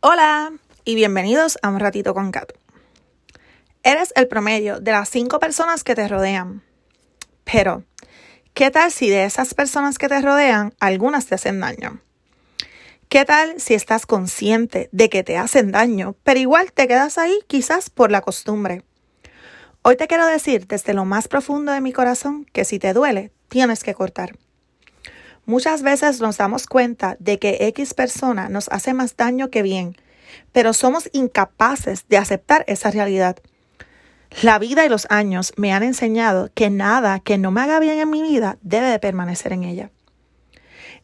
Hola y bienvenidos a Un Ratito con Kat. Eres el promedio de las cinco personas que te rodean. Pero, ¿qué tal si de esas personas que te rodean, algunas te hacen daño? ¿Qué tal si estás consciente de que te hacen daño, pero igual te quedas ahí quizás por la costumbre? Hoy te quiero decir desde lo más profundo de mi corazón que si te duele, tienes que cortar. Muchas veces nos damos cuenta de que X persona nos hace más daño que bien, pero somos incapaces de aceptar esa realidad. La vida y los años me han enseñado que nada que no me haga bien en mi vida debe de permanecer en ella.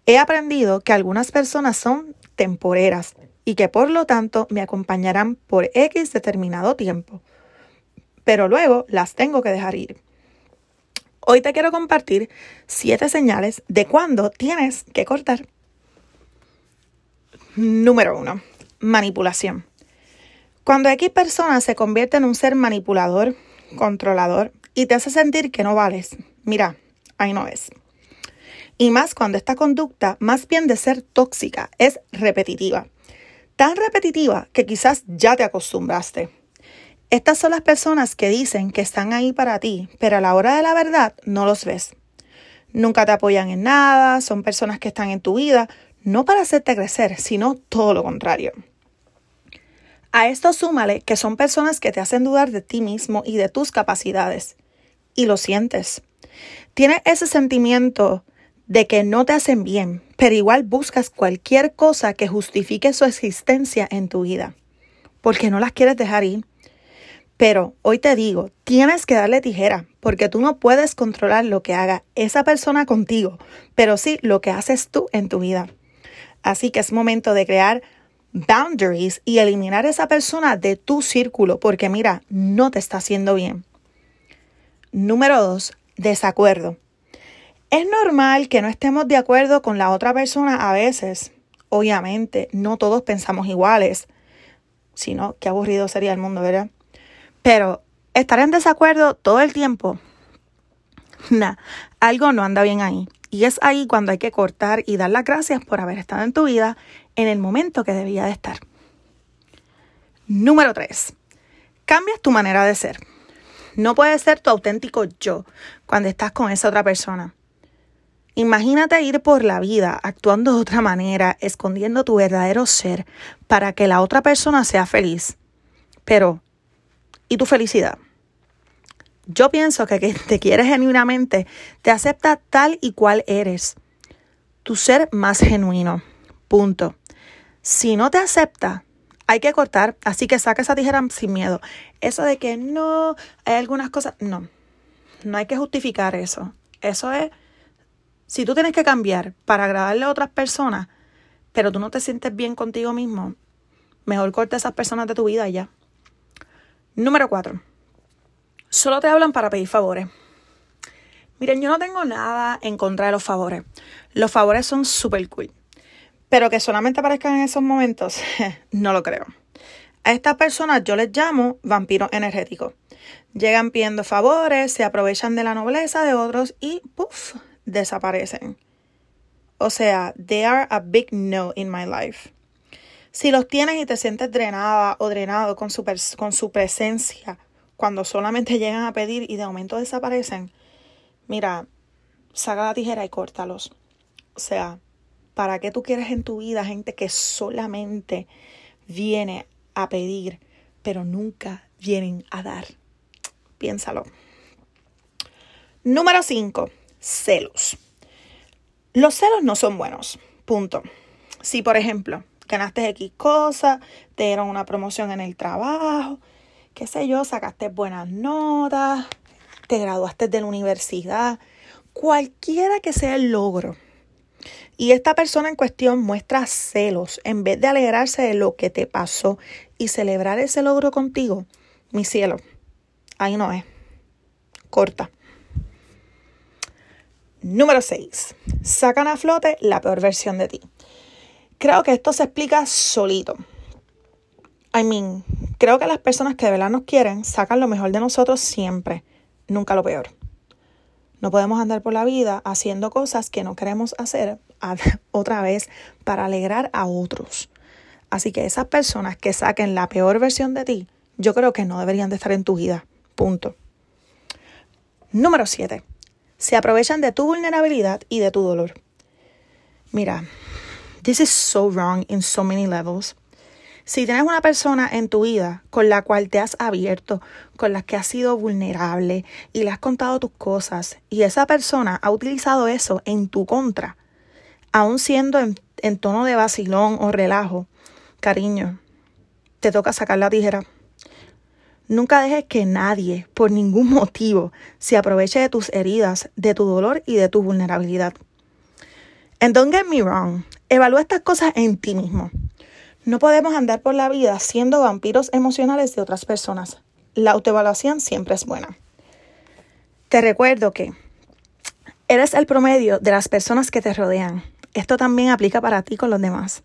He aprendido que algunas personas son temporeras y que por lo tanto me acompañarán por X determinado tiempo, pero luego las tengo que dejar ir. Hoy te quiero compartir siete señales de cuándo tienes que cortar. Número uno, manipulación. Cuando X persona se convierte en un ser manipulador, controlador y te hace sentir que no vales, mira, ahí no es. Y más cuando esta conducta, más bien de ser tóxica, es repetitiva. Tan repetitiva que quizás ya te acostumbraste. Estas son las personas que dicen que están ahí para ti, pero a la hora de la verdad no los ves. Nunca te apoyan en nada, son personas que están en tu vida, no para hacerte crecer, sino todo lo contrario. A esto súmale que son personas que te hacen dudar de ti mismo y de tus capacidades. Y lo sientes. Tienes ese sentimiento de que no te hacen bien, pero igual buscas cualquier cosa que justifique su existencia en tu vida, porque no las quieres dejar ir pero hoy te digo, tienes que darle tijera, porque tú no puedes controlar lo que haga esa persona contigo, pero sí lo que haces tú en tu vida. Así que es momento de crear boundaries y eliminar a esa persona de tu círculo, porque mira, no te está haciendo bien. Número dos, desacuerdo. Es normal que no estemos de acuerdo con la otra persona a veces. Obviamente, no todos pensamos iguales. Si no, qué aburrido sería el mundo, ¿verdad? Pero estar en desacuerdo todo el tiempo, nah, algo no anda bien ahí. Y es ahí cuando hay que cortar y dar las gracias por haber estado en tu vida en el momento que debía de estar. Número 3. Cambias tu manera de ser. No puedes ser tu auténtico yo cuando estás con esa otra persona. Imagínate ir por la vida actuando de otra manera, escondiendo tu verdadero ser para que la otra persona sea feliz. Pero y tu felicidad. Yo pienso que quien te quiere genuinamente te acepta tal y cual eres. Tu ser más genuino. Punto. Si no te acepta, hay que cortar, así que saca esa tijera sin miedo. Eso de que no, hay algunas cosas, no. No hay que justificar eso. Eso es, si tú tienes que cambiar para agradarle a otras personas, pero tú no te sientes bien contigo mismo, mejor corta a esas personas de tu vida ya. Número 4. Solo te hablan para pedir favores. Miren, yo no tengo nada en contra de los favores. Los favores son súper cool. Pero que solamente aparezcan en esos momentos, no lo creo. A estas personas yo les llamo vampiros energéticos. Llegan pidiendo favores, se aprovechan de la nobleza de otros y ¡puf! desaparecen. O sea, they are a big no in my life. Si los tienes y te sientes drenada o drenado con su, con su presencia, cuando solamente llegan a pedir y de momento desaparecen, mira, saca la tijera y córtalos. O sea, ¿para qué tú quieres en tu vida gente que solamente viene a pedir, pero nunca vienen a dar? Piénsalo. Número 5. Celos. Los celos no son buenos. Punto. Si, por ejemplo, ganaste X cosa, te dieron una promoción en el trabajo, qué sé yo, sacaste buenas notas, te graduaste de la universidad, cualquiera que sea el logro. Y esta persona en cuestión muestra celos en vez de alegrarse de lo que te pasó y celebrar ese logro contigo. Mi cielo, ahí no es. Corta. Número 6. Sacan a flote la peor versión de ti. Creo que esto se explica solito. I mean, creo que las personas que de verdad nos quieren sacan lo mejor de nosotros siempre, nunca lo peor. No podemos andar por la vida haciendo cosas que no queremos hacer otra vez para alegrar a otros. Así que esas personas que saquen la peor versión de ti, yo creo que no deberían de estar en tu vida. Punto. Número 7. Se aprovechan de tu vulnerabilidad y de tu dolor. Mira, this is so wrong in so many levels. Si tienes una persona en tu vida con la cual te has abierto, con la que has sido vulnerable y le has contado tus cosas y esa persona ha utilizado eso en tu contra, aun siendo en, en tono de vacilón o relajo, cariño, te toca sacar la tijera. Nunca dejes que nadie, por ningún motivo, se aproveche de tus heridas, de tu dolor y de tu vulnerabilidad. And don't get me wrong, evalúa estas cosas en ti mismo. No podemos andar por la vida siendo vampiros emocionales de otras personas. La autoevaluación siempre es buena. Te recuerdo que eres el promedio de las personas que te rodean. Esto también aplica para ti con los demás.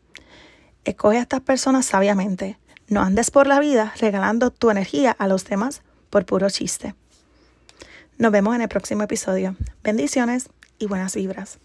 Escoge a estas personas sabiamente. No andes por la vida regalando tu energía a los demás por puro chiste. Nos vemos en el próximo episodio. Bendiciones y buenas vibras.